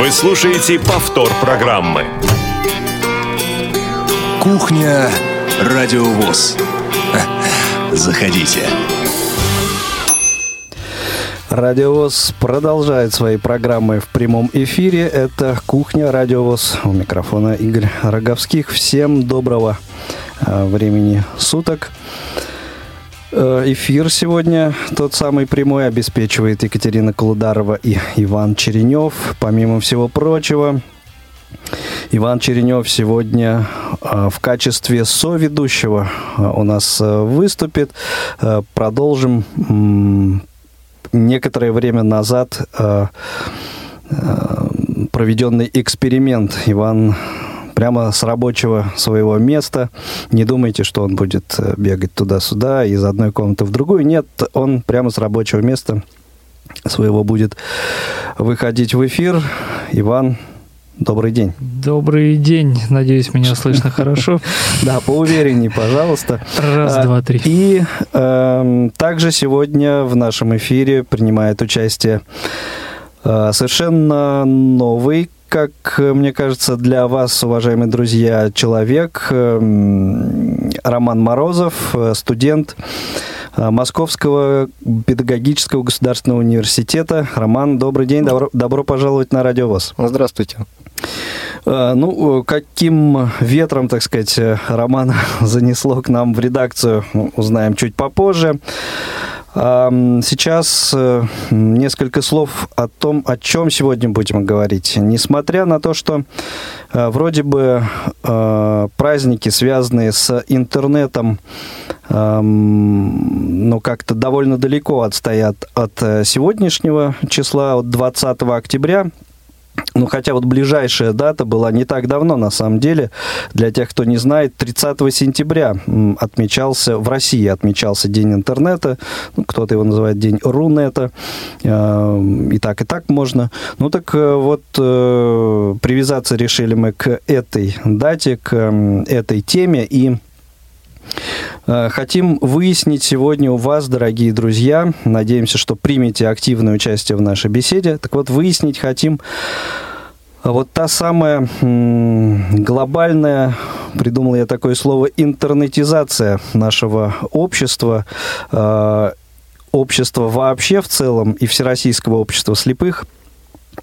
Вы слушаете повтор программы. Кухня Радиовоз. Заходите. Радиовоз продолжает свои программы в прямом эфире. Это «Кухня Радиовоз». У микрофона Игорь Роговских. Всем доброго э, времени суток. Э, эфир сегодня, тот самый прямой, обеспечивает Екатерина Колударова и Иван Черенев. Помимо всего прочего, Иван Черенев сегодня э, в качестве соведущего у нас выступит. Продолжим некоторое время назад э, э, проведенный эксперимент. Иван прямо с рабочего своего места. Не думайте, что он будет э, бегать туда-сюда из одной комнаты в другую. Нет, он прямо с рабочего места своего будет выходить в эфир. Иван, Добрый день. Добрый день. Надеюсь, меня слышно хорошо. Да, поувереннее, пожалуйста. Раз, а, два, три. И эм, также сегодня в нашем эфире принимает участие э, совершенно новый как мне кажется, для вас, уважаемые друзья, человек, эм, Роман Морозов, э, студент э, Московского педагогического государственного университета. Роман, добрый день, добро, добро пожаловать на Радио ВОЗ. Здравствуйте. Э, ну, каким ветром, так сказать, роман занесло к нам в редакцию, узнаем чуть попозже. Сейчас э, несколько слов о том, о чем сегодня будем говорить. Несмотря на то, что э, вроде бы праздники, связанные с интернетом, ну, как-то довольно далеко отстоят от сегодняшнего числа, от 20 октября, ну, хотя вот ближайшая дата была не так давно, на самом деле. Для тех, кто не знает, 30 сентября отмечался, в России отмечался День интернета. Ну, кто-то его называет День Рунета. Э, и так, и так можно. Ну, так э, вот, э, привязаться решили мы к этой дате, к этой теме. И хотим выяснить сегодня у вас, дорогие друзья, надеемся, что примете активное участие в нашей беседе. Так вот, выяснить хотим э, вот та самая глобальная, придумал я такое слово, интернетизация нашего общества, э, общества вообще в целом и всероссийского общества слепых –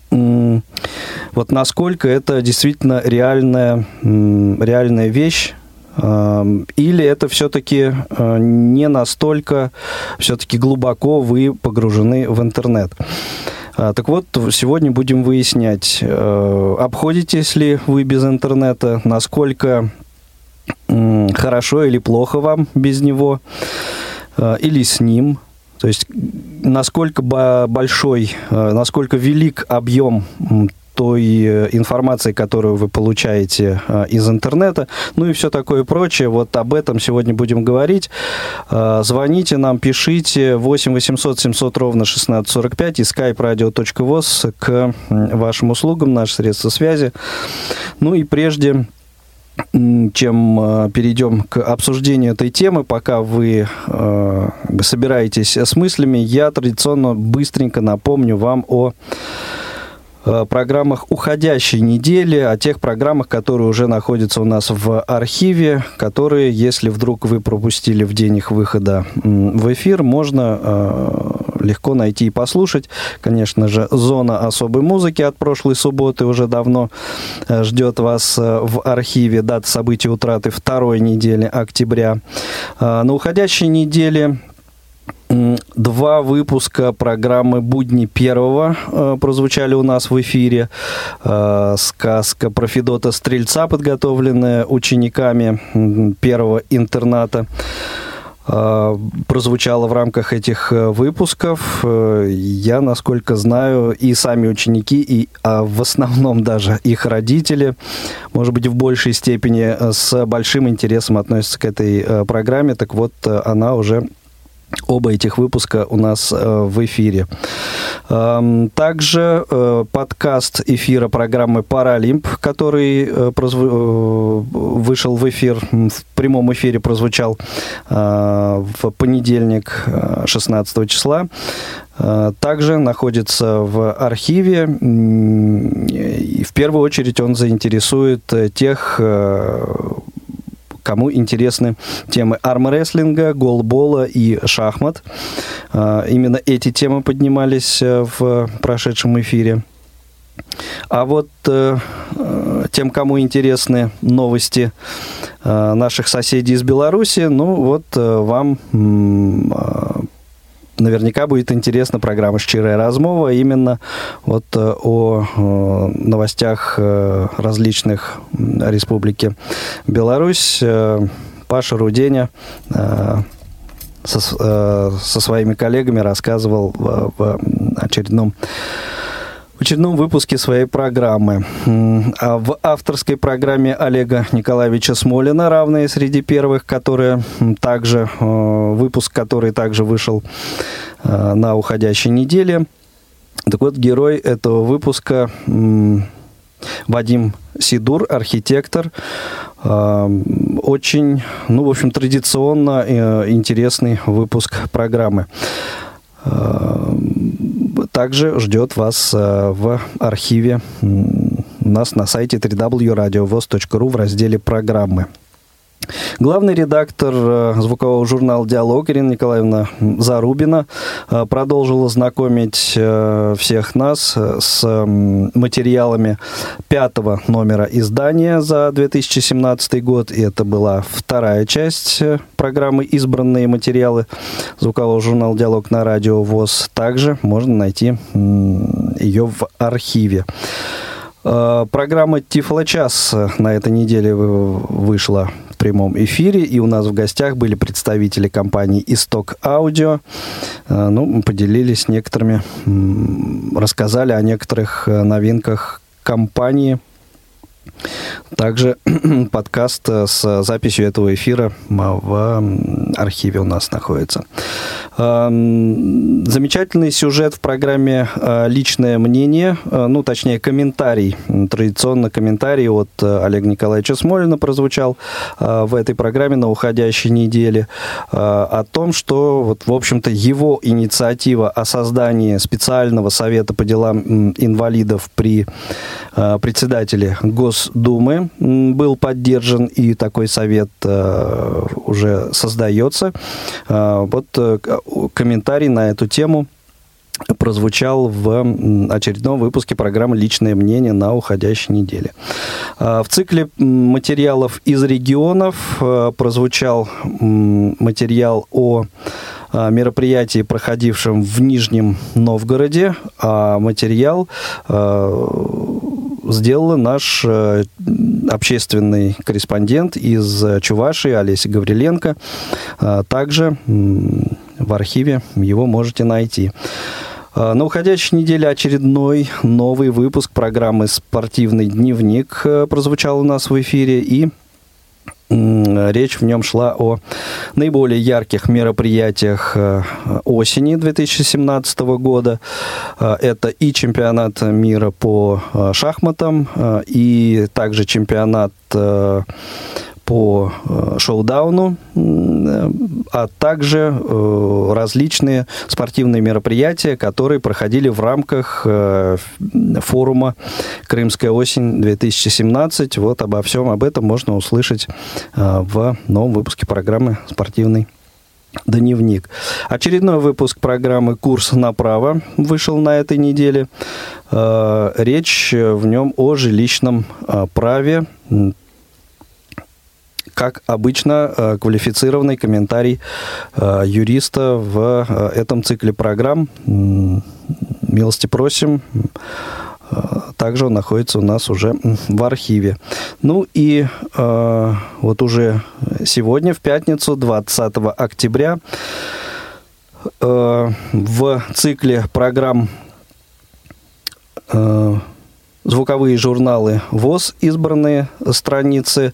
вот насколько это действительно реальная, реальная вещь, или это все-таки э, не настолько, все-таки глубоко вы погружены в интернет? А, так вот, сегодня будем выяснять, э, обходитесь ли вы без интернета, насколько хорошо или плохо вам без него, э, или с ним. То есть, насколько большой, насколько велик объем той э, информации, которую вы получаете э, из интернета, ну и все такое прочее. Вот об этом сегодня будем говорить. Э, звоните нам, пишите 8 800 700 ровно 1645 и skype-radio.voz к вашим услугам, наши средства связи. Ну и прежде чем перейдем к обсуждению этой темы, пока вы э, собираетесь с мыслями, я традиционно быстренько напомню вам о программах уходящей недели, о тех программах, которые уже находятся у нас в архиве, которые, если вдруг вы пропустили в день их выхода в эфир, можно э, легко найти и послушать. Конечно же, зона особой музыки от прошлой субботы уже давно э, ждет вас в архиве. Дата событий утраты второй недели октября. На уходящей неделе Два выпуска программы «Будни первого» э, прозвучали у нас в эфире. Э, сказка про Федота Стрельца, подготовленная учениками первого интерната э, прозвучала в рамках этих выпусков. Я, насколько знаю, и сами ученики, и а в основном даже их родители, может быть, в большей степени с большим интересом относятся к этой программе. Так вот, она уже Оба этих выпуска у нас э, в эфире. Эм, также э, подкаст эфира программы «Паралимп», который э, вышел в эфир, в прямом эфире прозвучал в понедельник 16 числа. Также находится в архиве В первую очередь он заинтересует тех, кому интересны темы армрестлинга, голбола и шахмат. Именно эти темы поднимались в прошедшем эфире. А вот э, тем, кому интересны новости э, наших соседей из Беларуси, ну вот э, вам э, наверняка будет интересна программа «Щирая размова» именно вот э, о э, новостях э, различных республики Беларусь. Паша Руденя со, со своими коллегами рассказывал в, в очередном в очередном выпуске своей программы. А в авторской программе Олега Николаевича Смолина, равные среди первых, которые также, э, выпуск который также вышел э, на уходящей неделе. Так вот, герой этого выпуска Вадим Сидур, архитектор, э, очень, ну, в общем, традиционно интересный выпуск программы также ждет вас э, в архиве у нас на сайте www.radiovoz.ru в разделе «Программы». Главный редактор э, звукового журнала «Диалог» Ирина Николаевна Зарубина э, продолжила знакомить всех нас с материалами пятого номера издания за 2017 год. И это была вторая часть программы «Избранные материалы» звукового журнала «Диалог» на радио ВОЗ. Также можно найти ее в архиве. Программа «Тифлочас» на этой неделе вышла в прямом эфире, и у нас в гостях были представители компании «Исток Аудио». Э, ну, поделились некоторыми, рассказали о некоторых э, новинках компании – также подкаст э, с записью этого эфира в архиве у нас находится. Замечательный сюжет в программе э, «Личное мнение», э, ну, точнее, комментарий, традиционно комментарий от Олега Николаевича Смолина прозвучал в этой программе на уходящей неделе о том, что, вот, в общем-то, его инициатива о создании специального совета по делам инвалидов при председателе Госдумы был поддержан, и такой совет э, уже создается. Э, вот э, комментарий на эту тему прозвучал в очередном выпуске программы «Личное мнение» на уходящей неделе. В цикле материалов из регионов прозвучал материал о мероприятии, проходившем в Нижнем Новгороде, а материал сделала наш э, общественный корреспондент из Чувашии Олеся Гавриленко. А, также в архиве его можете найти. А, на уходящей неделе очередной новый выпуск программы «Спортивный дневник» э, прозвучал у нас в эфире. И Речь в нем шла о наиболее ярких мероприятиях э, осени 2017 года. Э, это и чемпионат мира по э, шахматам, и также чемпионат по э, шоу-дауну, а также э, различные спортивные мероприятия, которые проходили в рамках э, форума «Крымская осень-2017». Вот обо всем об этом можно услышать в новом выпуске программы «Спортивный Дневник. Очередной выпуск программы «Курс направо» вышел на этой неделе. Речь в нем о жилищном праве, как обычно, э, квалифицированный комментарий э, юриста в э, этом цикле программ. Милости просим. Также он находится у нас уже в архиве. Ну и вот уже сегодня, в пятницу, 20 октября, в цикле программ звуковые журналы ВОЗ, избранные страницы.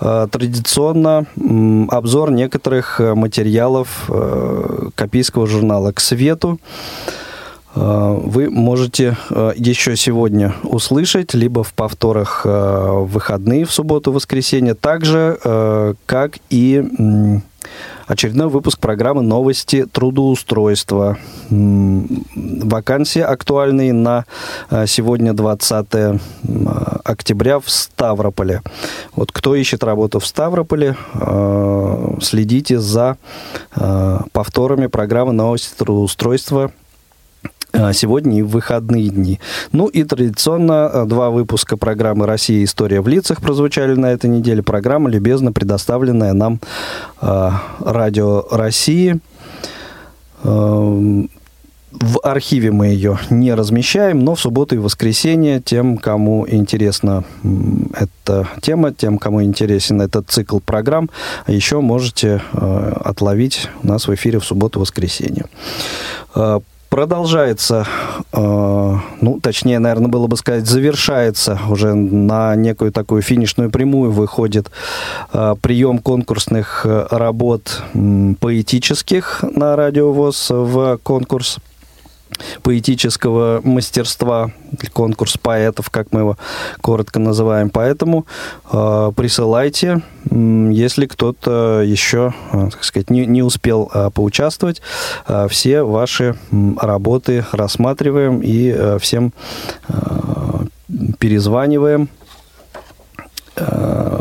Э, традиционно обзор некоторых э, материалов э, копийского журнала «К свету» вы можете еще сегодня услышать, либо в повторах в выходные, в субботу, воскресенье, так же, как и очередной выпуск программы «Новости трудоустройства». Вакансии актуальные на э, сегодня 20 октября в Ставрополе. Вот кто ищет работу в Ставрополе, э, следите за э, повторами программы «Новости трудоустройства» сегодня и в выходные дни. Ну и традиционно два выпуска программы «Россия. История в лицах» прозвучали на этой неделе. Программа, любезно предоставленная нам э, Радио России. Э, в архиве мы ее не размещаем, но в субботу и воскресенье тем, кому интересна эта тема, тем, кому интересен этот цикл программ, еще можете э, отловить нас в эфире в субботу и воскресенье. Э, продолжается, э, ну, точнее, наверное, было бы сказать, завершается. Уже на некую такую финишную прямую выходит э, прием конкурсных работ поэтических на радиовоз в конкурс поэтического мастерства, конкурс поэтов, как мы его коротко называем. Поэтому э, присылайте, если кто-то еще, э, так сказать, не, не успел э, поучаствовать. Э, все ваши работы рассматриваем и э, всем э, перезваниваем. Э,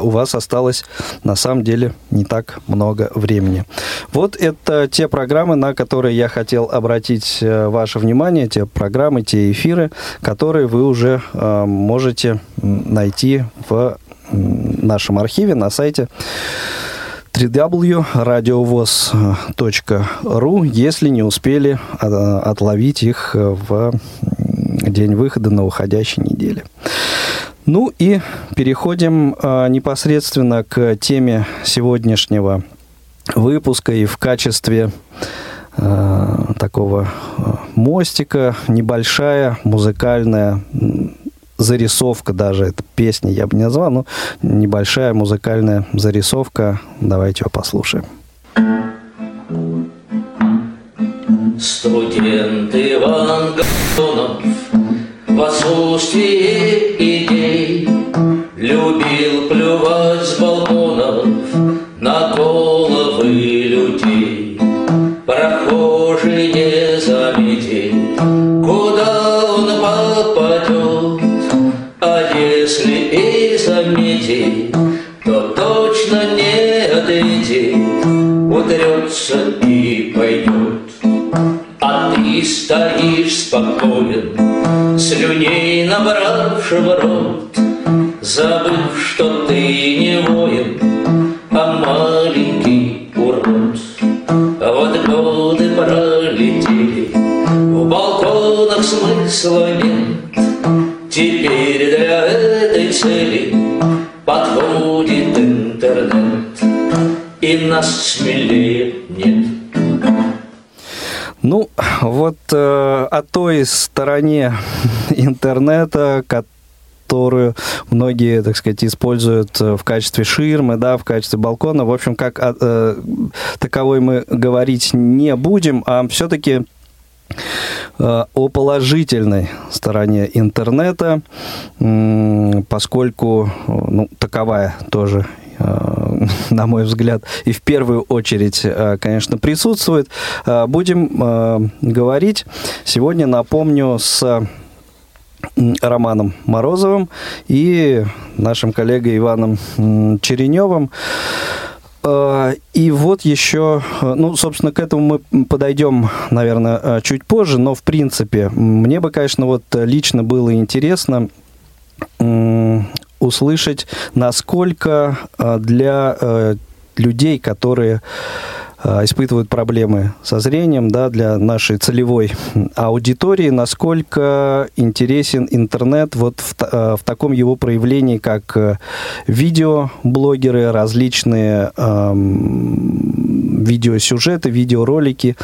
у вас осталось на самом деле не так много времени. Вот это те программы, на которые я хотел обратить э, ваше внимание, те программы, те эфиры, которые вы уже э, можете найти в нашем архиве на сайте www.radiovoz.ru, если не успели э, отловить их в день выхода на уходящей неделе. Ну и переходим э, непосредственно к теме сегодняшнего выпуска и в качестве э, такого э, мостика небольшая музыкальная зарисовка даже, это песня я бы не назвал, но небольшая музыкальная зарисовка. Давайте ее послушаем. Студент Иван Гатунов в отсутствии идей Любил плювать о той стороне интернета, которую многие, так сказать, используют э, в качестве ширмы, да, в качестве балкона. В общем, как э, таковой мы говорить не будем, а все-таки э, о положительной стороне интернета, поскольку ну, таковая тоже Э, на мой взгляд, и в первую очередь, э, конечно, присутствует. Э, будем говорить сегодня, напомню, с Романом Морозовым и нашим коллегой Иваном Череневым. И вот еще, ну, собственно, к этому мы подойдем, наверное, чуть позже, но, в принципе, мне бы, конечно, вот лично было интересно услышать, насколько э, для э, людей, которые э, испытывают проблемы со зрением, да, для нашей целевой аудитории, насколько интересен интернет вот в, в таком его проявлении, как видеоблогеры, различные эм, видеосюжеты, видеоролики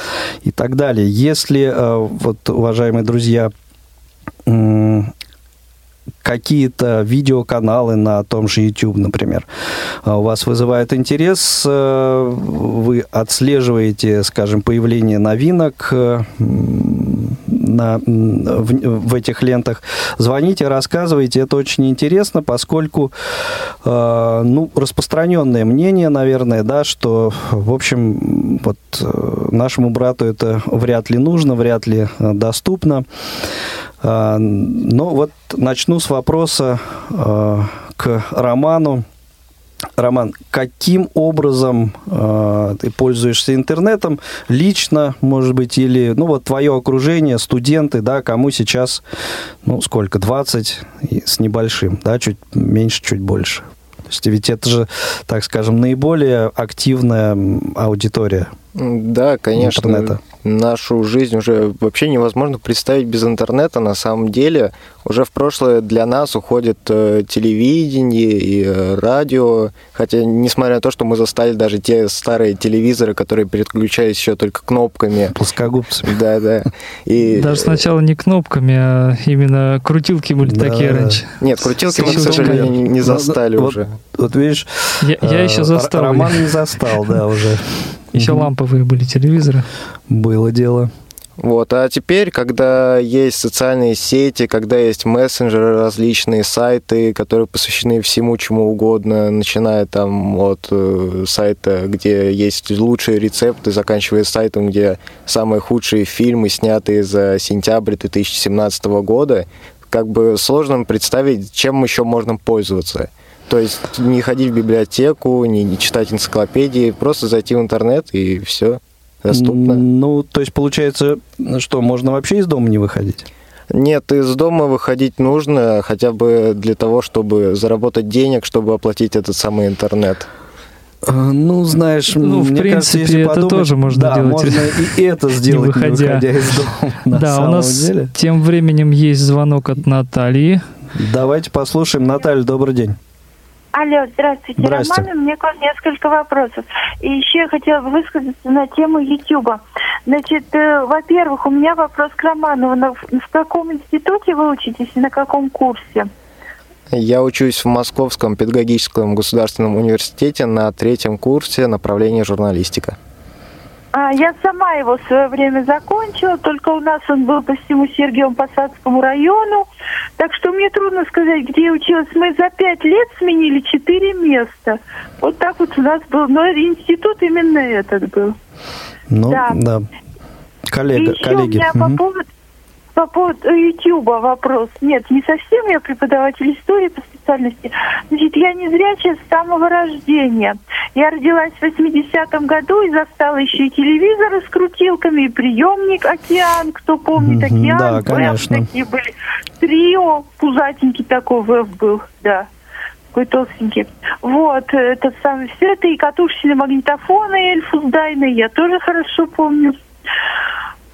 и так далее. Если, вот, уважаемые друзья, какие-то видеоканалы на том же YouTube, например, а у вас вызывает интерес, э, вы отслеживаете, скажем, появление новинок, на, в, в этих лентах. Звоните, рассказывайте, это очень интересно, поскольку э, ну, распространенное мнение, наверное, да, что, в общем, вот э, нашему брату это вряд ли нужно, вряд ли э, доступно. Э, но вот начну с вопроса э, к Роману. Роман, каким образом э, ты пользуешься интернетом лично, может быть, или, ну, вот твое окружение, студенты, да, кому сейчас, ну, сколько, 20 с небольшим, да, чуть меньше, чуть больше. То есть ведь это же, так скажем, наиболее активная аудитория. Да, конечно. Интернета. Нашу жизнь уже вообще невозможно представить без интернета. На самом деле уже в прошлое для нас уходит э, телевидение и э, радио. Хотя, несмотря на то, что мы застали даже те старые телевизоры, которые переключались еще только кнопками. Плоскогубцами. Да, да. И... Даже сначала не кнопками, а именно крутилки были да, такие раньше. Нет, крутилки мы, к сожалению, не застали вот, уже. Вот, вот видишь, я, я еще застал. Роман не застал, да, уже. Еще угу. ламповые были телевизоры. Было дело. Вот. А теперь, когда есть социальные сети, когда есть мессенджеры, различные сайты, которые посвящены всему, чему угодно, начиная там от э, сайта, где есть лучшие рецепты, заканчивая сайтом, где самые худшие фильмы, снятые за сентябрь 2017 года, как бы сложно представить, чем еще можно пользоваться. То есть не ходить в библиотеку, не, читать энциклопедии, просто зайти в интернет и все доступно. Ну, то есть получается, что можно вообще из дома не выходить? Нет, из дома выходить нужно хотя бы для того, чтобы заработать денег, чтобы оплатить этот самый интернет. А, ну, знаешь, ну, в принципе, кажется, если это подумать, тоже можно да, делать. можно и это сделать, не выходя, не выходя из дома. Да, у нас деле. тем временем есть звонок от Натальи. Давайте послушаем. Наталья, добрый день. Алло, здравствуйте, Здрасте. Роман. У меня к вам несколько вопросов. И еще я хотела бы высказаться на тему Ютуба. Значит, э, во-первых, у меня вопрос к Роману. На, в каком институте вы учитесь и на каком курсе? Я учусь в Московском педагогическом государственном университете на третьем курсе направления журналистика. А, я сама его в свое время закончила, только у нас он был по всему Сергиеву Посадскому району. Так что мне трудно сказать, где я училась. Мы за пять лет сменили четыре места. Вот так вот у нас был. Но институт именно этот был. Ну, да. да. Коллега, И еще коллеги. у меня угу. по поводу по поводу Ютуба вопрос. Нет, не совсем я преподаватель истории специальности. Значит, я не зрячая с самого рождения. Я родилась в 80-м году и застала еще и телевизоры с крутилками, и приемник «Океан». Кто помнит «Океан»? Да, конечно. такие были. Трио, пузатенький такой ВФ был, да такой толстенький. Вот, это самое, все это и катушечные магнитофоны Эльфус Дайны, я тоже хорошо помню.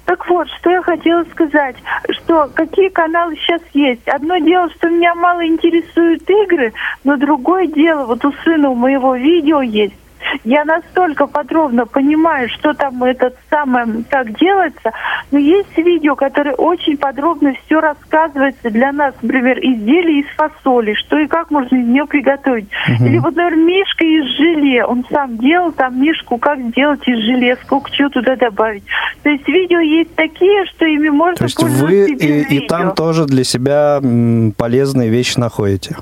Так вот, что я хотела сказать, что какие каналы сейчас есть. Одно дело, что меня мало интересуют игры, но другое дело, вот у сына у моего видео есть я настолько подробно понимаю, что там этот самое так делается, но есть видео, которое очень подробно все рассказывается для нас, например, изделие из фасоли, что и как можно из нее приготовить. Угу. Или вот, например, мишка из желе, он сам делал там мишку, как сделать из желе, сколько чего туда добавить. То есть видео есть такие, что ими можно То есть вы и, и там тоже для себя полезные вещи находите?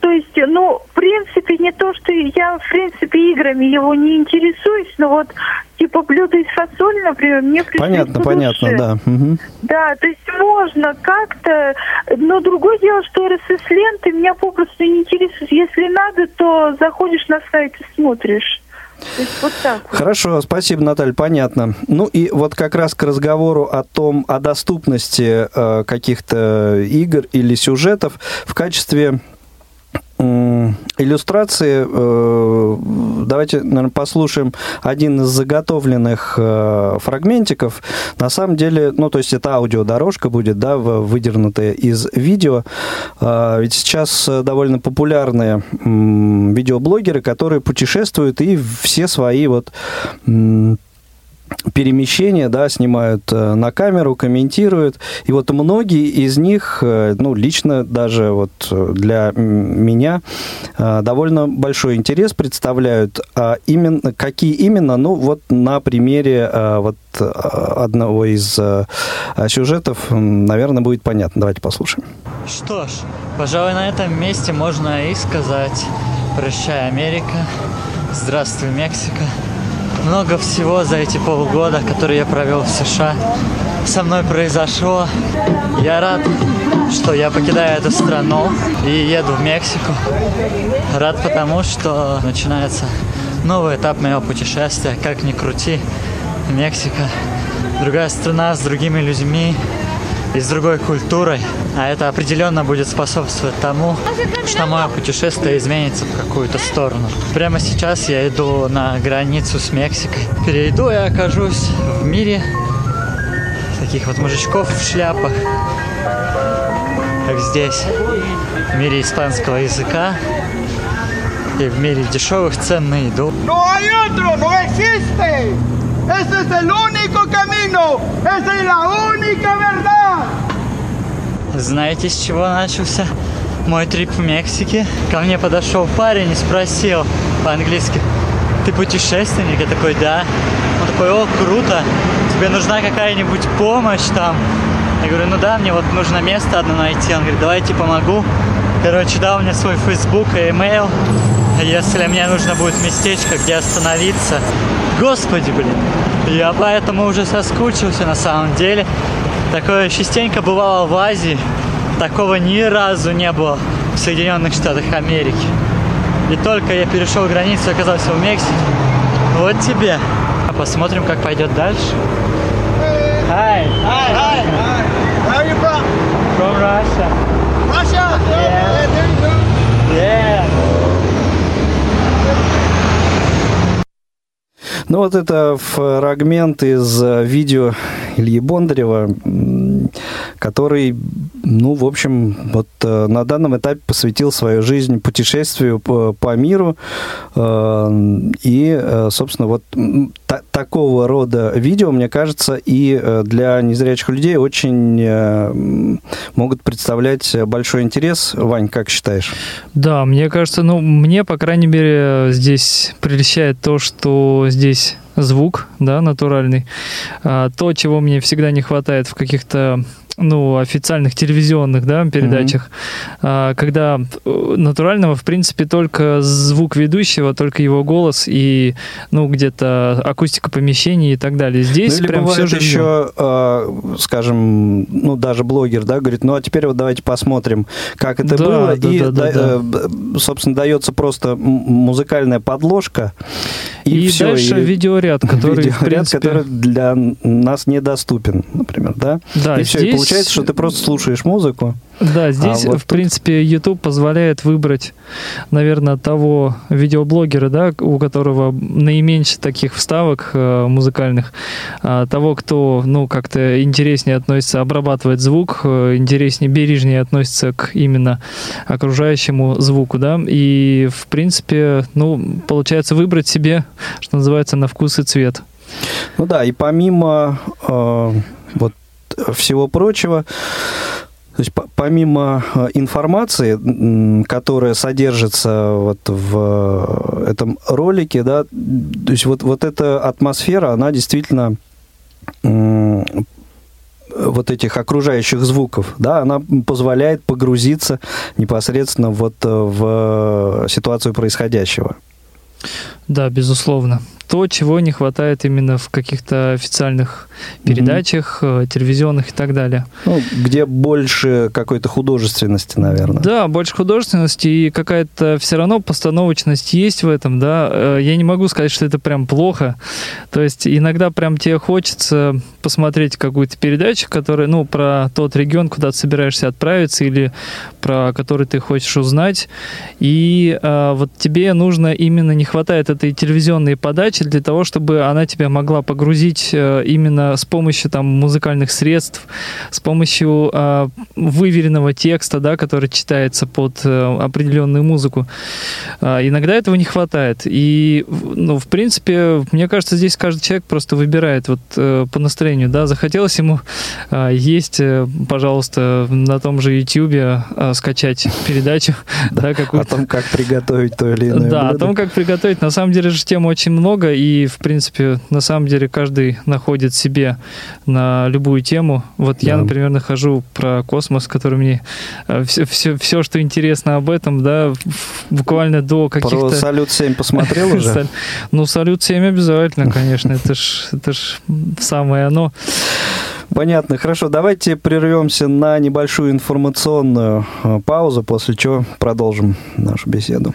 То есть, ну, в принципе, не то, что я, в принципе, играми его не интересуюсь, но вот, типа, блюдо из фасоли, например, мне Понятно, понятно, да. Угу. Да, то есть можно как-то, но другое дело, что РСС-ленты меня попросту не интересуют. Если надо, то заходишь на сайт и смотришь. Вот так вот. Хорошо, спасибо, Наталья, понятно. Ну и вот как раз к разговору о том, о доступности э, каких-то игр или сюжетов в качестве иллюстрации. Э, давайте, наверное, послушаем один из заготовленных э, фрагментиков. На самом деле, ну, то есть это аудиодорожка будет, да, выдернутая из видео. Э, ведь сейчас довольно популярные видеоблогеры, которые путешествуют и все свои вот перемещения, да, снимают э, на камеру, комментируют. И вот многие из них, э, ну, лично даже вот э, для меня довольно большой интерес представляют. А именно, какие именно, ну, вот на примере вот одного из сюжетов, наверное, будет понятно. Давайте послушаем. Что ж, пожалуй, на этом месте можно и сказать «Прощай, Америка», «Здравствуй, Мексика». Много всего за эти полгода, которые я провел в США, со мной произошло. Я рад, что я покидаю эту страну и еду в Мексику. Рад потому, что начинается новый этап моего путешествия. Как ни крути, Мексика другая страна с другими людьми и с другой культурой. А это определенно будет способствовать тому, что мое путешествие изменится в какую-то сторону. Прямо сейчас я иду на границу с Мексикой. Перейду и окажусь в мире таких вот мужичков в шляпах, как здесь, в мире испанского языка и в мире дешевых цен на еду. Ese es el único camino. Esa. Знаете, с чего начался мой трип в Мексике? Ко мне подошел парень и спросил по-английски, ты путешественник? Я такой, да. Он такой, о, круто, тебе нужна какая-нибудь помощь там? Я говорю, ну да, мне вот нужно место одно найти. Он говорит, давайте помогу. Короче, дал мне свой Facebook и email, если мне нужно будет местечко, где остановиться. Господи, блин, я поэтому уже соскучился на самом деле. Такое частенько бывало в Азии. Такого ни разу не было в Соединенных Штатах Америки. И только я перешел границу и оказался в Мексике. Вот тебе. А посмотрим, как пойдет дальше. Hi, Hi, hi. Where are you from? from Russia. Russia. Yeah. there you go. Yeah. Ну, вот это фрагмент из э, видео Ильи Бондарева, который, ну, в общем, вот э, на данном этапе посвятил свою жизнь путешествию по, по миру. Э, И, э, собственно, вот та- такого рода видео, мне кажется, и для незрячих людей очень могут представлять большой интерес. Вань, как считаешь? Да, мне кажется, ну, мне, по крайней мере, здесь прельщает то, что здесь звук, да, натуральный. А, то, чего мне всегда не хватает в каких-то ну, официальных телевизионных да, передачах, а, когда э, натурального, в принципе, только звук ведущего, только его голос и, ну, где-то акустика помещений и так далее. Здесь ну, прям все же еще, э, скажем, ну, даже блогер, да, говорит, ну, а теперь вот давайте посмотрим, как это Да, было. да, и, да, да, да- э, б- собственно, дается просто музыкальная подложка. И, И, все, дальше видеоряд, который, в видеоряд, принципе... который для нас недоступен, например, да? Да, и все, и здесь- получается, что ты просто слушаешь музыку. Да, здесь, вот в тут- принципе, YouTube позволяет выбрать, наверное, того видеоблогера, да, у которого наименьше таких вставок э, музыкальных, а, того, кто, ну, как-то интереснее относится, обрабатывает звук, э, интереснее, бережнее относится к именно окружающему звуку, да, и, в принципе, ну, получается выбрать себе, что называется, на вкус и цвет. Ну да, и помимо э, вот всего прочего, то есть по- помимо э, информации, которая содержится вот в э, этом ролике, да, то есть вот, вот эта атмосфера, она действительно вот этих окружающих звуков, да, она позволяет погрузиться непосредственно вот э, в ситуацию происходящего. Да, безусловно. То, чего не хватает именно в каких-то официальных передачах, э, телевизионных и так далее. Ну, где больше какой-то художественности, наверное. Да, больше художественности и какая-то все равно постановочность есть в этом, да. Э, Я не могу сказать, что это прям плохо. То есть иногда прям тебе хочется посмотреть какую-то передачу, которая, ну, про тот регион, куда ты собираешься отправиться, или про который ты хочешь узнать, и э, вот тебе нужно именно, не хватает этой телевизионной подачи для того, чтобы она тебя могла погрузить э, именно с помощью там музыкальных средств, с помощью э, выверенного текста, да, который читается под э, определенную музыку. Э, иногда этого не хватает. И, ну, в принципе, мне кажется, здесь каждый человек просто выбирает вот э, по настроению, да, захотелось ему э, есть, э, пожалуйста, на том же YouTube э, скачать передачу, да, О какую-то. том, как приготовить то или иное Да, о том, как приготовить. На самом деле же тем очень много, и, в принципе, на самом деле каждый находит себе на любую тему. Вот я, Да. например, нахожу про космос, который мне все, все, все, что интересно об этом, да, буквально до Про каких-то... «Салют-7» посмотрел уже? Ну, салют 7 обязательно, конечно. Это ж, это ж самое оно. Понятно. Хорошо, давайте прервемся на небольшую информационную э, паузу, после чего продолжим нашу беседу.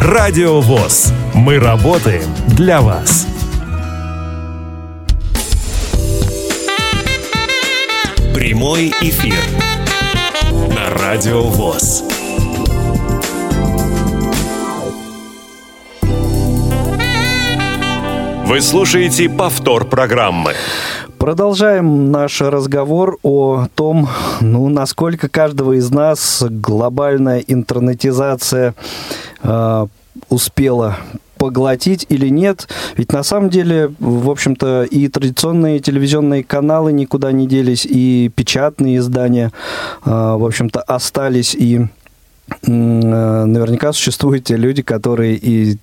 Радио ВОЗ. Мы работаем для вас. Прямой эфир на Радио ВОЗ. Вы слушаете повтор программы. Продолжаем наш разговор о том, ну, насколько каждого из нас глобальная интернетизация э, успела поглотить или нет. Ведь на самом деле, в общем-то, и традиционные телевизионные каналы никуда не делись, и печатные издания, э, в общем-то, остались, и э, наверняка существуют те люди, которые и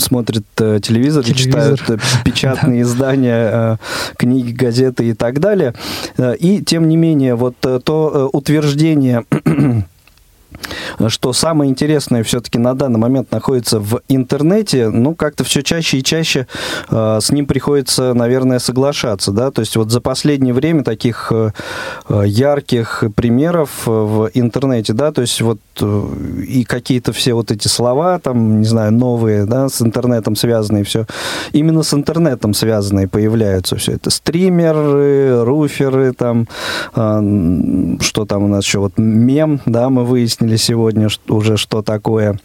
смотрят э, телевизор, Телевизор. читают э, печатные издания, э, книги, газеты и так далее. Э, И, тем не менее, вот э, то э, утверждение что самое интересное все-таки на данный момент находится в интернете, ну, как-то все чаще и чаще э, с ним приходится, наверное, соглашаться, да, то есть вот за последнее время таких э, ярких примеров э, в интернете, да, то есть вот э, и какие-то все вот эти слова, там, не знаю, новые, да, с интернетом связанные, все, именно с интернетом связанные появляются все это, стримеры, руферы, там, э, что там у нас еще, вот мем, да, мы выяснили сегодня что- уже, что такое.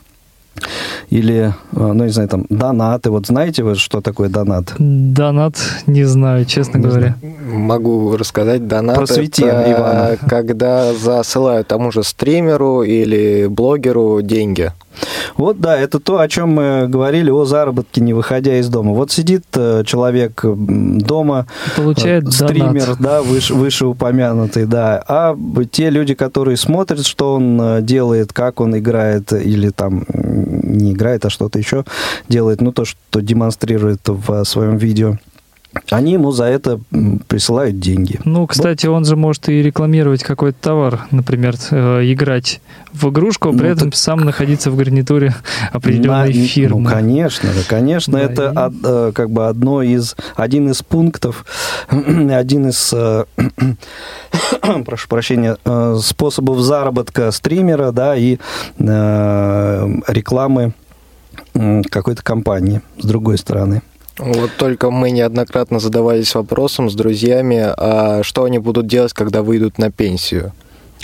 Или, э, ну, не знаю, там, донаты. Вот знаете вы, что такое донат? Донат, не знаю, честно говоря. Могу рассказать, донат Просвети, это Ивана. когда засылают тому же стримеру или блогеру деньги. Вот, да, это то, о чем мы говорили, о заработке, не выходя из дома. Вот сидит э, человек дома, Получает э, стример, донат. да, выше, вышеупомянутый, да, а те люди, которые смотрят, что он э, делает, как он играет, или там не играет, а что-то еще делает, ну, то, что демонстрирует в своем видео, они ему за это присылают деньги. Ну, кстати, он же может и рекламировать какой-то товар, например, э, играть в игрушку, а при Ну, этом так- сам находиться в гарнитуре определенной На- фирмы. Ну, конечно, да, конечно, Да, это и- э, как бы одно из, один из пунктов, один из, э, прошу прощения, э, способов заработка стримера, да, и э, рекламы какой-то компании, с другой стороны. Вот только мы неоднократно задавались вопросом с друзьями, а что они будут делать, когда выйдут на пенсию.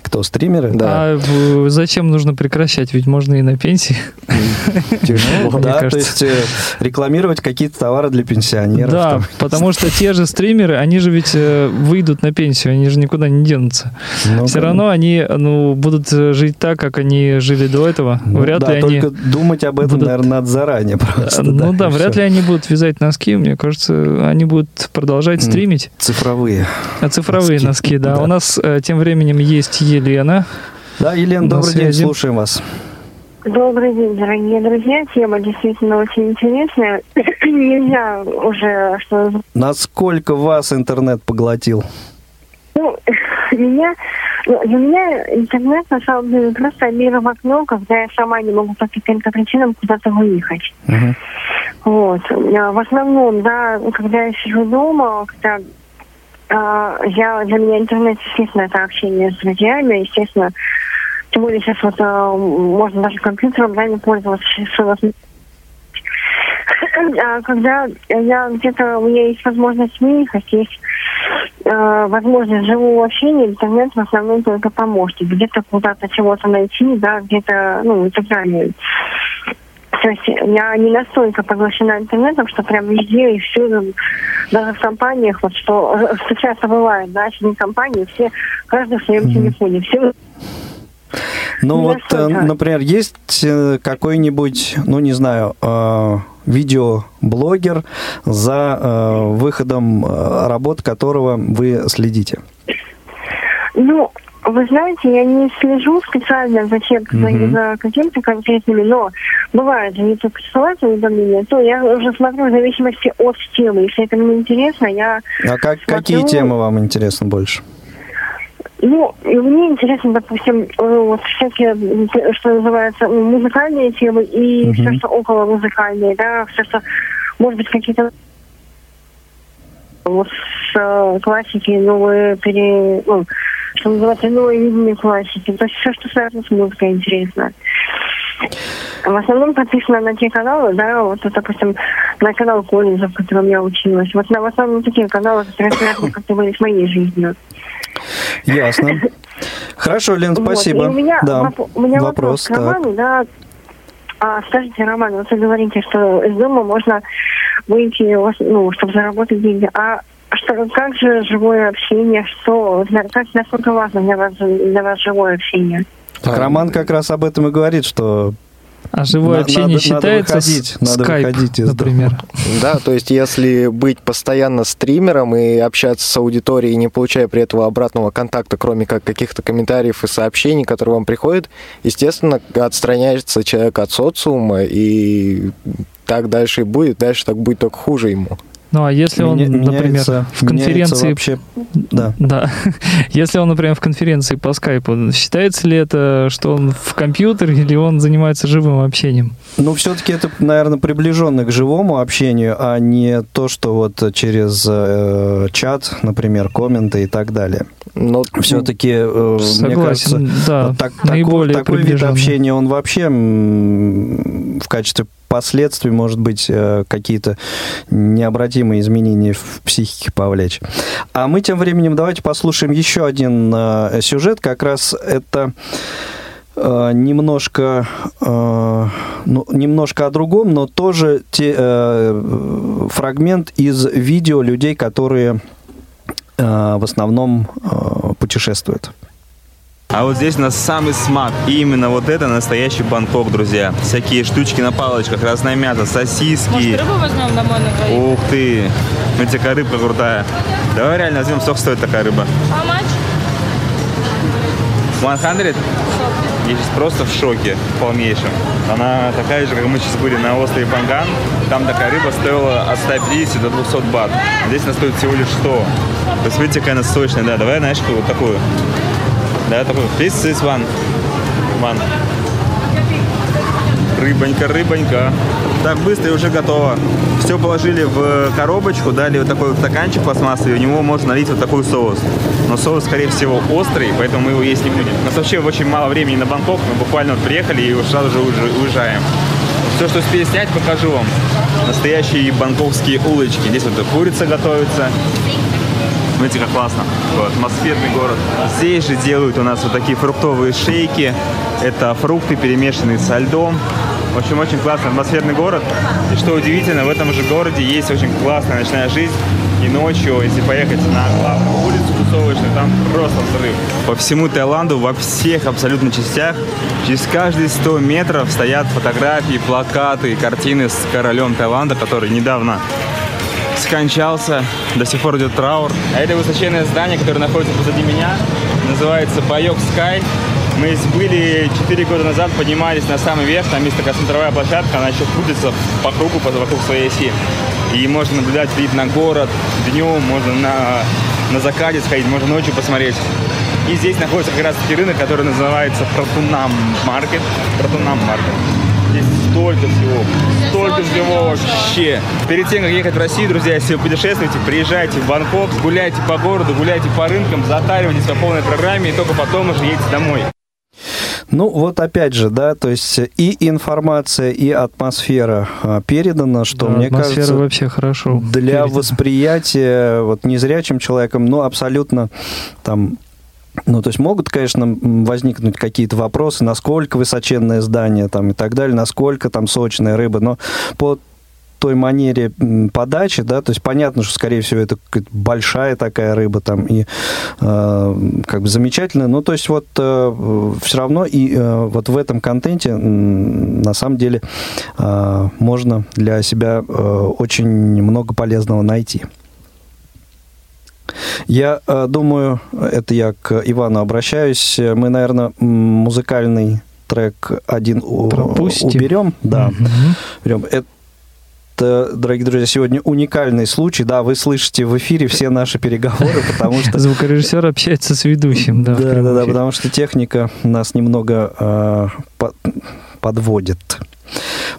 Кто стримеры? Да. А зачем нужно прекращать? Ведь можно и на пенсии. Да, то есть э, рекламировать какие-то товары для пенсионеров. Да, потому что те же стримеры, они же ведь э, выйдут на пенсию, они же никуда не денутся. Ну, Все равно они ну, будут э, жить так, как они жили до этого. ну вряд ли они... только думать об этом, наверное, надо заранее просто. ну да, вряд ли они будут вязать носки, мне кажется, они будут продолжать стримить. Цифровые. А цифровые Носки, да. У нас тем временем есть Елена. Да, Елена, На добрый день, связи. слушаем вас. Добрый день, дорогие друзья. Тема действительно очень интересная. Нельзя уже, что Насколько вас интернет поглотил? Ну, меня Ну, Для меня интернет, на самом деле, просто мир в окно, когда я сама не могу по каким-то причинам куда-то выехать. Вот. А В основном, да, когда я сижу дома, когда я, для меня интернет, естественно, это общение с друзьями, естественно, тем более сейчас вот а, можно даже компьютером, да, не пользоваться, а когда я где-то, у меня есть возможность выехать, есть э, возможность живого общения, интернет в основном только поможет. Где-то куда-то чего-то найти, да, где-то, ну, и так далее. То есть я не настолько поглощена интернетом, что прям везде и всюду, даже в компаниях, вот что, что часто бывает, да, сидим в компании, все, каждый в своем телефоне, все Ну вот, э, например, есть э, какой-нибудь, ну не знаю, э, видеоблогер, за э, выходом э, работ которого вы следите? Ну, вы знаете, я не слежу специально за, тем, за, Мгм. за какими-то конкретными, но бывает же YouTube присылают уведомления, то я уже смотрю в зависимости от темы. Если это мне интересно, я А как, Смотрю. какие темы вам интересны больше? Ну, мне интересно, допустим, э, вот всякие, что называется, музыкальные темы и Мгм. все, что около музыкальные, да, все, что, может быть, какие-то вот с э, классики новые пере, ну, что называется, новые видные классики. То есть все, что связано с музыкой, интересно. В основном подписано на те каналы, да, вот, вот, допустим, на канал колледжа, в котором я училась. Вот на в основном такие каналы, которые связаны как-то были с моей жизнью. Ясно. Хорошо, Лен, Вот, спасибо. И у меня, да. воп- у меня вопрос, вопрос, к. Роману, да. А, скажите, Роман, вот вы говорите, что из дома можно выйти, вот, ну, чтобы заработать деньги. А что, как же живое общение? Что, как, насколько важно для вас, для вас живое общение? Так Роман как раз об этом и говорит, что А живое общение надо- надо считается выходить, с- надо скайп, выходить из дома. например. Да, то есть если быть постоянно стримером и общаться с аудиторией, не получая при этом обратного контакта, кроме как каких-то комментариев и сообщений, которые вам приходят, естественно, отстраняется человек от социума, и так дальше и будет, дальше так будет только хуже ему. Ну, а если он, меня- например, меняется- в конференции... вообще, да. Да. Если он, например, в конференции по скайпу, считается ли это, что он в компьютере или он занимается живым общением? Ну, все-таки это, наверное, приближенно к живому общению, а не то, что вот через э, чат, например, комменты и так далее. Но Все-таки, мне кажется, Согласен, да, так- такой, наиболее такой вид приближенно. общения, он вообще в качестве последствий может быть э, какие-то необратимые изменения в психике повлечь. А мы тем временем давайте послушаем еще один э, сюжет. Как раз это э, немножко, ну, немножко о другом, но тоже те, фрагмент из видео людей, которые в основном путешествуют. А вот здесь у нас самый смак. И именно вот это настоящий Бангкок, друзья. Всякие штучки на палочках, разное мясо, сосиски. Может, рыбу возьмем домой на двоих? Ух ты! Ну, такая рыбка крутая. Давай реально возьмем, сколько стоит такая рыба? How much? 100? Я сейчас просто в шоке полнейшем. Она такая же, как мы сейчас были на острове Панган. Там такая рыба стоила от 150 до 200 бат. Здесь она стоит всего лишь 100. То есть видите, какая она сочная. Да, давай, знаешь, вот такую. Да, такую. This is one. One. Рыбонька, рыбонька. Так, быстро и уже готово. Все положили в коробочку, дали вот такой вот стаканчик пластмассовый, и у него можно налить вот такой соус. Но соус, скорее всего, острый, поэтому мы его есть не будем. У нас вообще очень мало времени на Бангкок, мы буквально вот приехали и сразу же уезж- уезжаем. Все, что успели снять, покажу вам. Настоящие бангкокские улочки. Здесь вот курица готовится. Смотрите, как классно. Вот, атмосферный город. Здесь же делают у нас вот такие фруктовые шейки. Это фрукты, перемешанные со льдом. В общем, очень классный атмосферный город. И что удивительно, в этом же городе есть очень классная ночная жизнь. И ночью, если поехать на главную улицу тусовочную, там просто взрыв. По всему Таиланду, во всех абсолютно частях, через каждые 100 метров стоят фотографии, плакаты, картины с королем Таиланда, который недавно скончался, до сих пор идет траур. А это высоченное здание, которое находится позади меня, называется Байок Скай. Мы здесь были 4 года назад, поднимались на самый верх, там есть такая смотровая площадка, она еще крутится по кругу, по- вокруг своей оси. И можно наблюдать вид на город днем, можно на, на закате сходить, можно ночью посмотреть. И здесь находится как раз таки рынок, который называется Протунам Маркет. Протунам Маркет. Столько всего, столько всего вообще. Перед тем, как ехать в Россию, друзья, если вы путешествуете, приезжайте в Бангкок, гуляйте по городу, гуляйте по рынкам, затаривайтесь по полной программе и только потом уже едете домой. Ну, вот опять же, да, то есть и информация, и атмосфера а, передана, что, Да, мне атмосфера кажется, вообще хорошо для передана. восприятия вот незрячим человеком, ну, абсолютно там ну, то есть могут, конечно, возникнуть какие-то вопросы, насколько высоченное здание там и так далее, насколько там сочная рыба, но по той манере подачи, да, то есть понятно, что, скорее всего, это большая такая рыба там и э, как бы замечательная, ну, то есть вот все равно и э, вот в этом контенте м, на самом деле э, можно для себя э, очень много полезного найти. Я э, думаю, это я к Ивану обращаюсь. Мы, наверное, музыкальный трек один Пропустим. уберем. Да, Мгм. берем. Это, дорогие друзья, сегодня уникальный случай. Да, вы слышите в эфире все наши переговоры, потому что Звукорежиссер общается с ведущим, да. да, да, да, потому что техника нас немного э, по- подводит.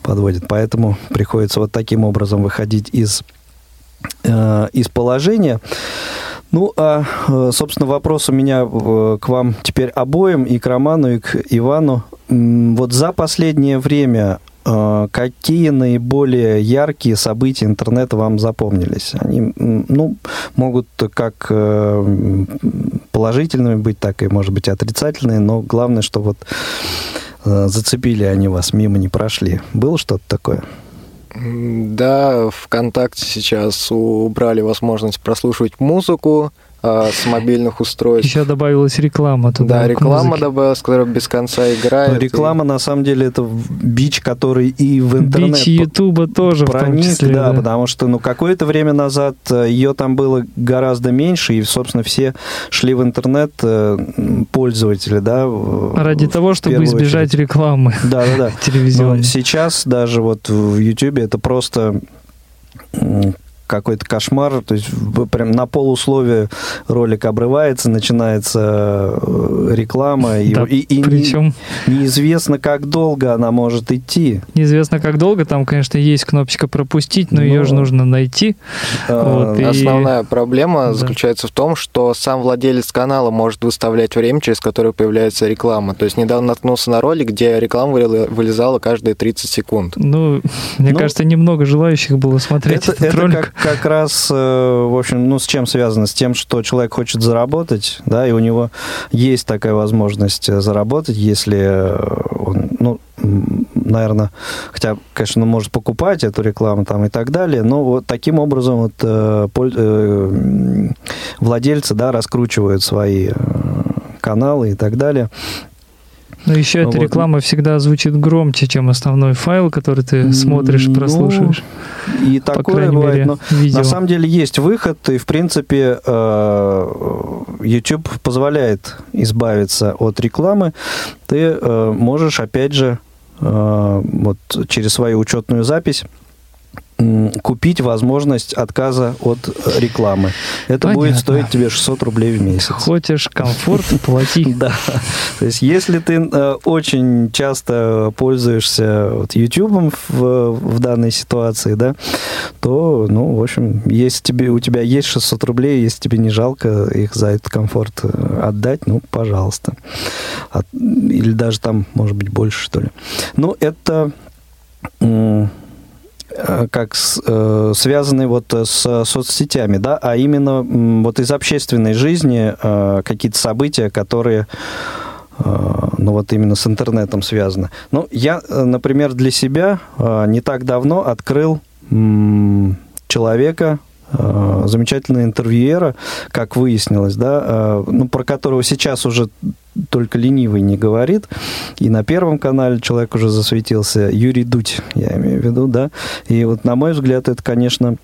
Подводит. Поэтому приходится вот таким образом выходить из, из положения. Ну, а, э, собственно, вопрос у меня э, к вам теперь обоим, и к Роману, и к Ивану. Вот за последнее время э, какие наиболее яркие события интернета вам запомнились? Они, ну, могут как э, положительными быть, так и, может быть, отрицательные, но главное, что вот э, зацепили они вас, мимо не прошли. Было что-то такое? Да, ВКонтакте сейчас убрали возможность прослушивать музыку с мобильных устройств. Еще добавилась реклама туда. Да, реклама добавилась, которая без конца играет. Но реклама, на самом деле, это бич, который и в интернет Бич Ютуба тоже в том проник, числе. да, да. потому что, ну, какое-то время назад э, ее там было гораздо меньше, и, собственно, все шли в интернет, э, пользователи, да. Ради того, чтобы избежать очередь. рекламы Да, да, да. телевизионной. Но сейчас даже вот в Ютубе это просто какой-то кошмар, то есть прям на полусловие ролик обрывается, начинается э, реклама, и, Да, и- и не- причем- неизвестно, как долго она может идти. Неизвестно, как долго. Там, конечно, есть кнопочка пропустить, но Ну, ее же нужно найти. А, Вот, и- Основная проблема Да. заключается в том, что сам владелец канала может выставлять время, через которое появляется реклама. То есть недавно наткнулся на ролик, где реклама вылезала каждые 30 секунд. Ну, мне Ну, кажется, немного желающих было смотреть Это, этот это ролик. как, как раз, э, в общем, ну, с чем связано? С тем, что человек хочет заработать, да, и у него есть такая возможность э, заработать, если э, он, ну, наверное, хотя, конечно, он может покупать эту рекламу там и так далее, но вот таким образом вот владельцы, да, раскручивают свои каналы и так далее. Но еще Ну эта вот. реклама всегда звучит громче, чем основной файл, который ты смотришь, Ну, прослушиваешь. И По такое бывает, мере, но видео. на самом деле есть выход, и в принципе э, YouTube позволяет избавиться от рекламы. Ты э, можешь, опять же, э, вот через свою учетную запись купить возможность отказа от э, рекламы. Это будет Понятно. стоить тебе 600 рублей в месяц. Хочешь комфорт, плати. Да. То есть, если ты э, очень часто пользуешься вот, YouTube в, в данной ситуации, да, то, ну, в общем, если тебе, у тебя есть 600 рублей, если тебе не жалко их за этот комфорт э, отдать, ну, пожалуйста. От- или даже там, может быть, больше, что ли. Ну, это как с- э, связаны вот с соцсетями, да, а именно вот из общественной жизни э, какие-то события, которые э, ну вот именно с интернетом связаны. Ну, я, э, например, для себя э, не так давно открыл человека, э, замечательного интервьюера, как выяснилось, да, э, ну, про которого сейчас уже только ленивый не говорит. И на Первом канале человек уже засветился. Юрий Дудь, я имею в виду, да. И вот, на мой взгляд, это, конечно,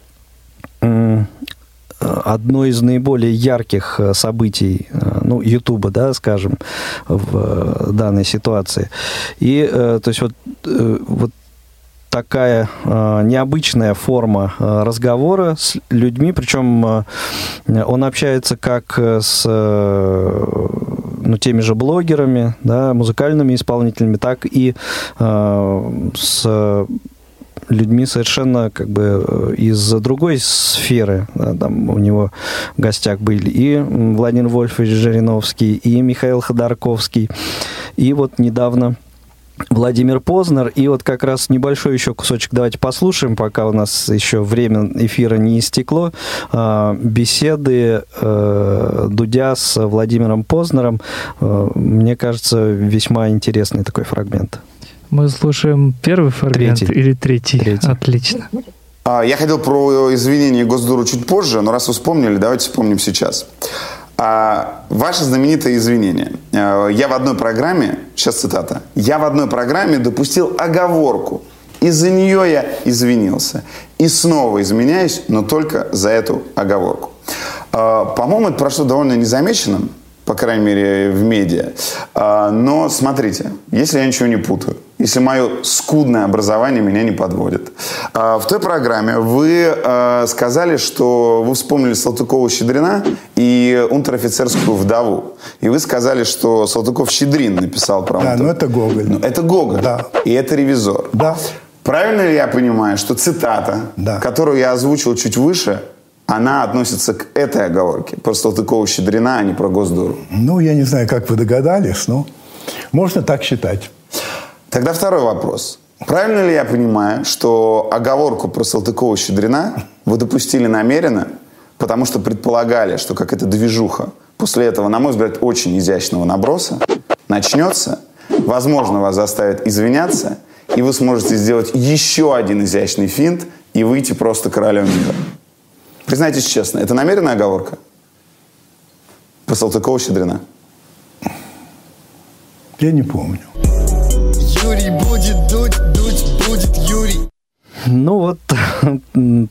одно из наиболее ярких э, событий, э, ну, Ютуба, да, скажем, в э, данной ситуации. И, то есть, вот, вот такая э, необычная форма э, разговора с людьми, причем э, он общается как с э, ну, теми же блогерами, да, музыкальными исполнителями, так и э, с людьми совершенно как бы э, из другой сферы. Да, там у него в гостях были и Владимир Вольфович Жириновский, и Михаил Ходорковский. И вот недавно Владимир Познер. И вот как раз небольшой еще кусочек давайте послушаем, пока у нас еще время эфира не истекло. А, беседы э, Дудя с Владимиром Познером. Э, мне кажется, весьма интересный такой фрагмент. Мы слушаем первый фрагмент третий. или третий? Третий. Отлично. А, я хотел про извинения Госдуру чуть позже, но раз вы вспомнили, давайте вспомним сейчас. А, ваше знаменитое извинение. А, я в одной программе, сейчас цитата, я в одной программе допустил оговорку. Из-за нее я извинился. И снова изменяюсь, но только за эту оговорку. А, по-моему, это прошло довольно незамеченным по крайней мере, в медиа. А, но смотрите, если я ничего не путаю, если мое скудное образование меня не подводит. А, в той программе вы а, сказали, что вы вспомнили Салтыкова-Щедрина и унтер-офицерскую вдову. И вы сказали, что Салтыков-Щедрин написал про Да, ну это Гоголь. Ну, это Гоголь. Да. И это ревизор. Да. Правильно ли я понимаю, что цитата, да. которую я озвучил чуть выше, она относится к этой оговорке. Про Салтыкова-Щедрина, а не про Госдуру. Ну, я не знаю, как вы догадались, но можно так считать. Тогда второй вопрос. Правильно ли я понимаю, что оговорку про Салтыкова-Щедрина вы допустили намеренно, потому что предполагали, что как эта движуха после этого, на мой взгляд, очень изящного наброса начнется, возможно, вас заставят извиняться, и вы сможете сделать еще один изящный финт и выйти просто королем мира. Признайтесь честно, это намеренная оговорка? По Салтыкова-Щедрина? Я не помню. Юрий будет дуть, дуть будет Юрий. Ну вот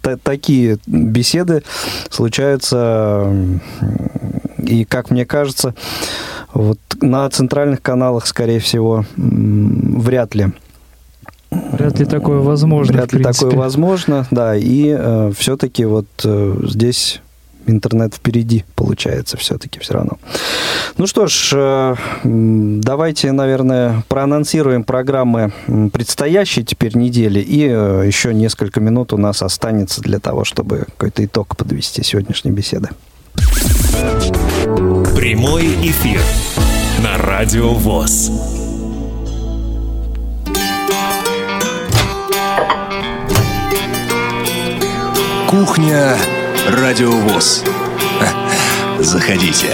такие беседы случаются, и как мне кажется, вот на центральных каналах, скорее всего, вряд ли Вряд ли такое возможно. Вряд ли такое возможно, да. И э, все-таки вот э, здесь интернет впереди получается все-таки все равно. Ну что ж, э, давайте, наверное, проанонсируем программы предстоящей теперь недели, и э, еще несколько минут у нас останется для того, чтобы какой-то итог подвести сегодняшней беседы. Прямой эфир на Радио ВОЗ. Кухня Радиовоз. Заходите.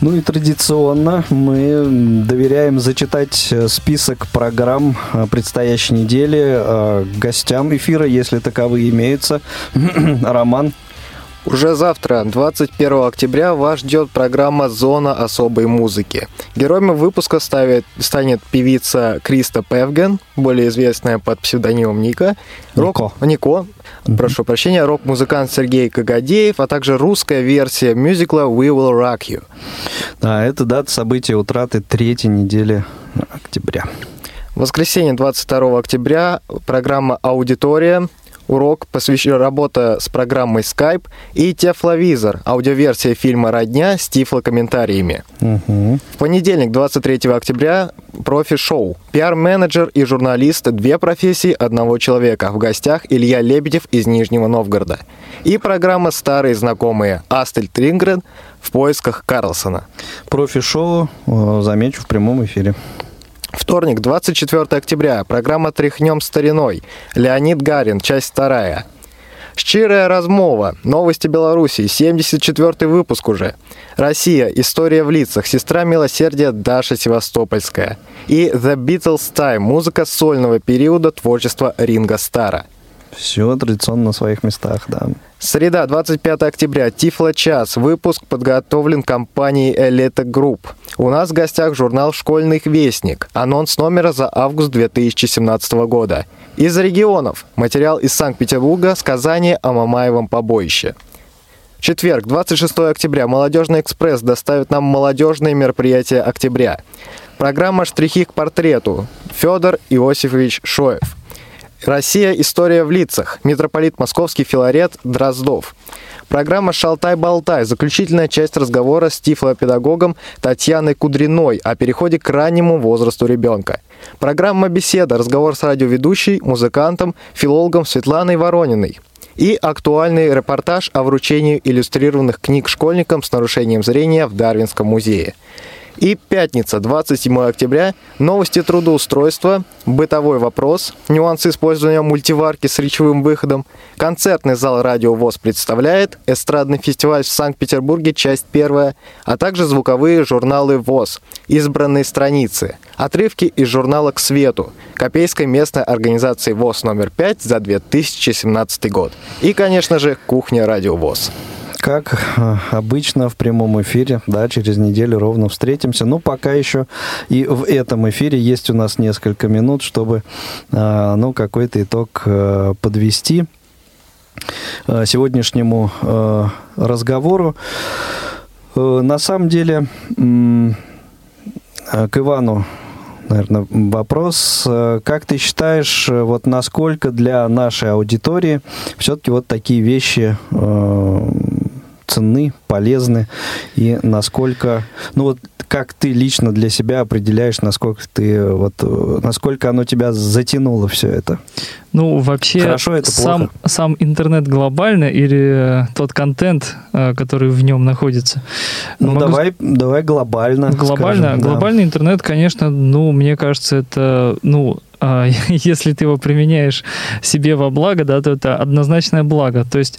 Ну и традиционно мы доверяем зачитать список программ предстоящей недели э, гостям эфира, если таковые имеются. Роман, уже завтра, 21 октября, вас ждет программа «Зона особой музыки». Героями выпуска ставит, станет певица Криста Певген, более известная под псевдонимом Ника. Рок, Нико. Нико. Mm-hmm. Прошу прощения, рок-музыкант Сергей Кагадеев, а также русская версия мюзикла «We Will Rock You». Да, это дата события утраты третьей недели октября. В воскресенье 22 октября программа «Аудитория» урок посвящен работе с программой Skype и Тефловизор, аудиоверсия фильма «Родня» с тифлокомментариями. Угу. В понедельник, 23 октября, профи-шоу. Пиар-менеджер и журналист – две профессии одного человека. В гостях Илья Лебедев из Нижнего Новгорода. И программа «Старые знакомые» Астель Трингрен в поисках Карлсона. Профи-шоу, э, замечу, в прямом эфире. Вторник, 24 октября. Программа «Тряхнем стариной». Леонид Гарин, часть вторая. Шчырая размова. Новости Беларуси. 74-й выпуск уже. Россия. История в лицах. Сестра милосердия Даша Севастопольская. И The Beatles Time. Музыка сольного периода творчества Ринго Старра. Все традиционно на своих местах, да. Среда, 25 октября, Тифло час. Выпуск подготовлен компанией Элита Групп. У нас в гостях журнал «Школьный вестник». Анонс номера за август 2017 года. Из регионов. Материал из Санкт-Петербурга. Сказание о Мамаевом побоище. Четверг, 26 октября. Молодежный экспресс доставит нам молодежные мероприятия октября. Программа «Штрихи к портрету». Федор Иосифович Шоев. Россия. История в лицах. Митрополит Московский Филарет Дроздов. Программа «Шалтай-болтай» – заключительная часть разговора с тифлопедагогом Татьяной Кудриной о переходе к раннему возрасту ребенка. Программа «Беседа» – разговор с радиоведущей, музыкантом, филологом Светланой Ворониной. И актуальный репортаж о вручении иллюстрированных книг школьникам с нарушением зрения в Дарвинском музее. И пятница, 27 октября, новости трудоустройства, бытовой вопрос, нюансы использования мультиварки с речевым выходом, концертный зал «Радио ВОЗ» представляет, эстрадный фестиваль в Санкт-Петербурге, часть первая, а также звуковые журналы ВОЗ, избранные страницы, отрывки из журнала «К свету», Копейской местной организации ВОЗ номер 5 за 2017 год. И, конечно же, кухня «Радио ВОЗ» как э, обычно в прямом эфире, да, через неделю ровно встретимся. Ну, пока еще и в этом эфире есть у нас несколько минут, чтобы, э, ну, какой-то итог э, подвести сегодняшнему разговору. На самом деле, к Ивану наверное, вопрос. Как ты считаешь, вот насколько для нашей аудитории все-таки вот такие вещи ценны, полезны и насколько, ну вот как ты лично для себя определяешь, насколько ты вот, насколько оно тебя затянуло все это? Ну, вообще, Хорошо, это сам, плохо? сам интернет глобально или тот контент, э, который в нем находится? Ну, Могу... давай, давай глобально. Глобально, скажем, глобальный да. интернет, конечно, ну, мне кажется, это, ну, если ты его применяешь себе во благо, да, то это однозначное благо. То есть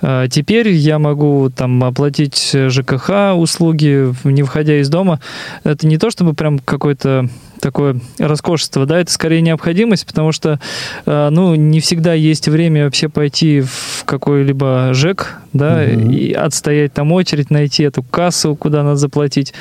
а, теперь я могу там оплатить ЖКХ услуги, не выходя из дома. Это не то, чтобы прям какой-то такое роскошество, да, это скорее необходимость, потому что, э, ну, не всегда есть время вообще пойти в какой-либо ЖЭК, да, угу. и отстоять там очередь, найти эту кассу, куда надо заплатить.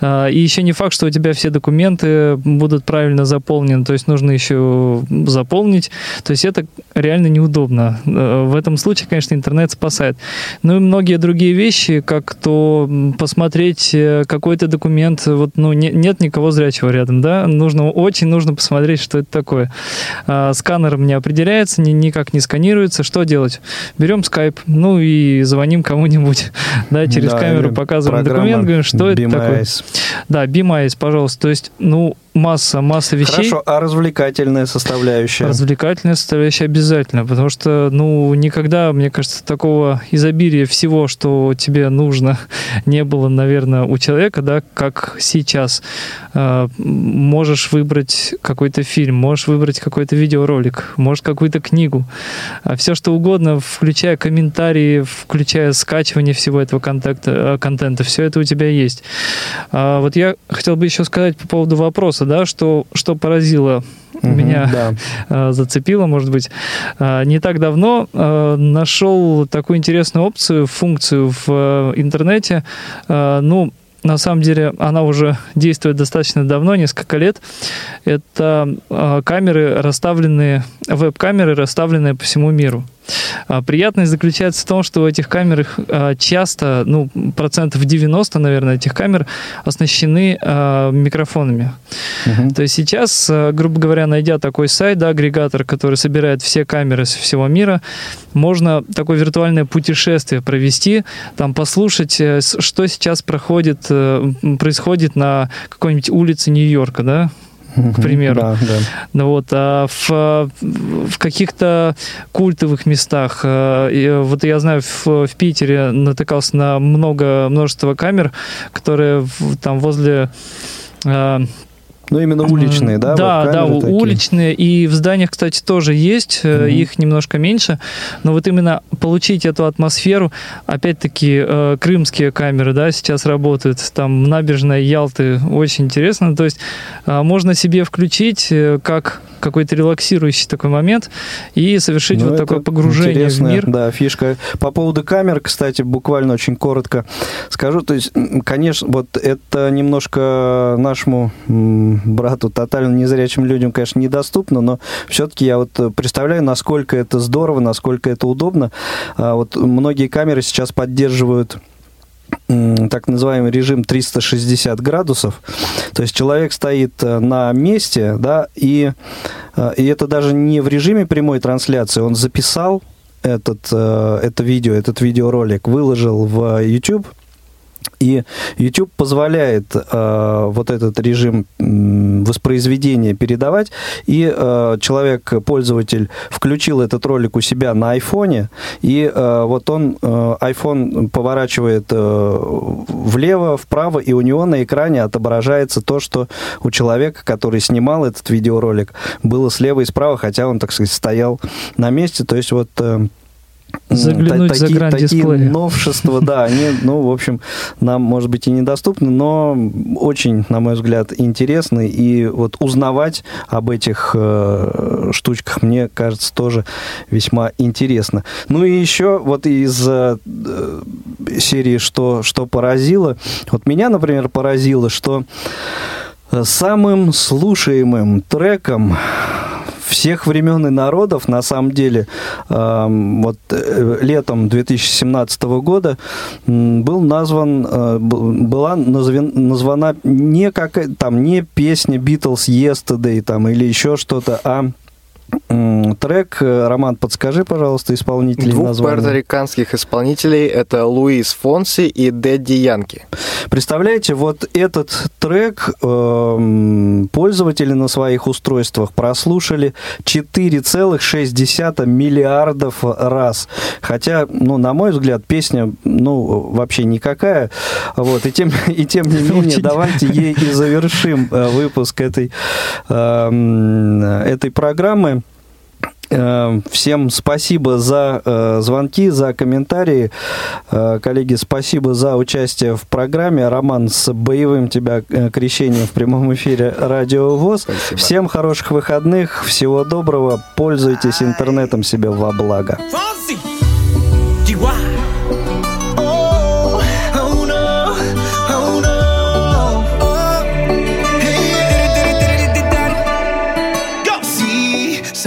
Э, и еще не факт, что у тебя все документы будут правильно заполнены, то есть нужно еще заполнить, то есть это реально неудобно. Э, в этом случае, конечно, интернет спасает. Ну и многие другие вещи, как то посмотреть какой-то документ, вот, ну, не, нет никого зрячего рядом, да, нужно, очень нужно посмотреть, что это такое. А, сканером не определяется, ни, никак не сканируется. Что делать? Берем скайп, ну и звоним кому-нибудь, да, через да, камеру показываем документ, говорим, что это такое. Да, BeamEyes, пожалуйста. То есть, ну, масса, масса вещей. Хорошо, а развлекательная составляющая? Развлекательная составляющая обязательно, потому что, ну, никогда, мне кажется, такого изобилия всего, что тебе нужно, не было, наверное, у человека, да, как сейчас. А, можешь выбрать какой-то фильм, можешь выбрать какой-то видеоролик, может, какую-то книгу. А все, что угодно, включая комментарии, включая скачивание всего этого контента, контента, все это у тебя есть. А вот я хотел бы еще сказать по поводу вопроса, да, что, что поразило угу, меня, да. Э, зацепило, может быть. Э, не так давно э, нашел такую интересную опцию, функцию в интернете. Ну, на самом деле она уже действует достаточно давно, несколько лет. Это камеры, расставленные, веб-камеры, расставленные по всему миру. А, приятность заключается в том, что в этих камерах а, часто, ну, процентов 90, наверное, этих камер оснащены а, микрофонами. Uh-huh. То есть сейчас, грубо говоря, найдя такой сайт, да, агрегатор, который собирает все камеры со всего мира, можно такое виртуальное путешествие провести, там послушать, э, что сейчас проходит, э, происходит на какой-нибудь улице Нью-Йорка, да, к примеру. Да, да. Ну, вот, а в, в каких-то культовых местах, э, вот я знаю, в, в Питере натыкался на много, множество камер, которые там возле э, ну, именно уличные, да? Да, вот да, такие. уличные. И в зданиях, кстати, тоже есть. Угу. Их немножко меньше. Но вот именно получить эту атмосферу, опять-таки, э, крымские камеры, да, сейчас работают. Там набережная Ялты очень интересно. То есть э, можно себе включить как какой-то релаксирующий такой момент и совершить ну, вот такое погружение в мир. Да, фишка. По поводу камер, кстати, буквально очень коротко скажу. То есть, конечно, вот это немножко нашему брату, тотально незрячим людям, конечно, недоступно, но все-таки я вот представляю, насколько это здорово, насколько это удобно. А вот многие камеры сейчас поддерживают так называемый режим 360 градусов. То есть человек стоит э, на месте, да, и, э, и это даже не в режиме прямой трансляции, он записал этот, э, это видео, этот видеоролик, выложил в YouTube, и YouTube позволяет э, вот этот режим м, воспроизведения передавать, и э, человек, пользователь, включил этот ролик у себя на айфоне, и э, вот он, э, iPhone поворачивает э, влево, вправо, и у него на экране отображается то, что у человека, который снимал этот видеоролик, было слева и справа, хотя он, так сказать, стоял на месте. То есть вот... э, Заглянуть та- за такие- грань такие дисплея. новшества, да, они, ну, в общем, нам, может быть, и недоступны, но очень, на мой взгляд, интересны. И вот узнавать об этих э, штучках, мне кажется, тоже весьма интересно. Ну и еще вот из э, серии «Что, что поразило», вот меня, например, поразило, что э, самым слушаемым треком всех времен и народов, на самом деле, эм, вот э, летом 2017 года был назван, э, была назван- названа не как там не песня Beatles Yesterday там или еще что-то, а трек. Э, Роман, подскажи, пожалуйста, исполнителей Двух названия. пуэрториканских исполнителей это Луис Фонси и Дэдди Янки. Представляете, вот этот трек эм, пользователи на своих устройствах прослушали 4,6 миллиардов раз. Хотя, ну, на мой взгляд, песня, ну, вообще никакая. Вот, и тем, и тем не менее, давайте ей и завершим э, выпуск этой, эм, этой программы. Э, Всем спасибо за э, звонки, за комментарии. Э, коллеги, спасибо за участие в программе. Роман, с боевым тебя крещением в прямом эфире Радио ВОЗ. Всем хороших выходных, всего доброго. Пользуйтесь интернетом себе во благо. Fonzie,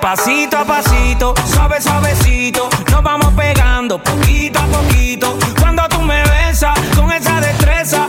Pasito a pasito, suave, suavecito. Nos vamos pegando poquito a poquito. Cuando tú me besas con esa destreza,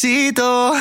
necesito.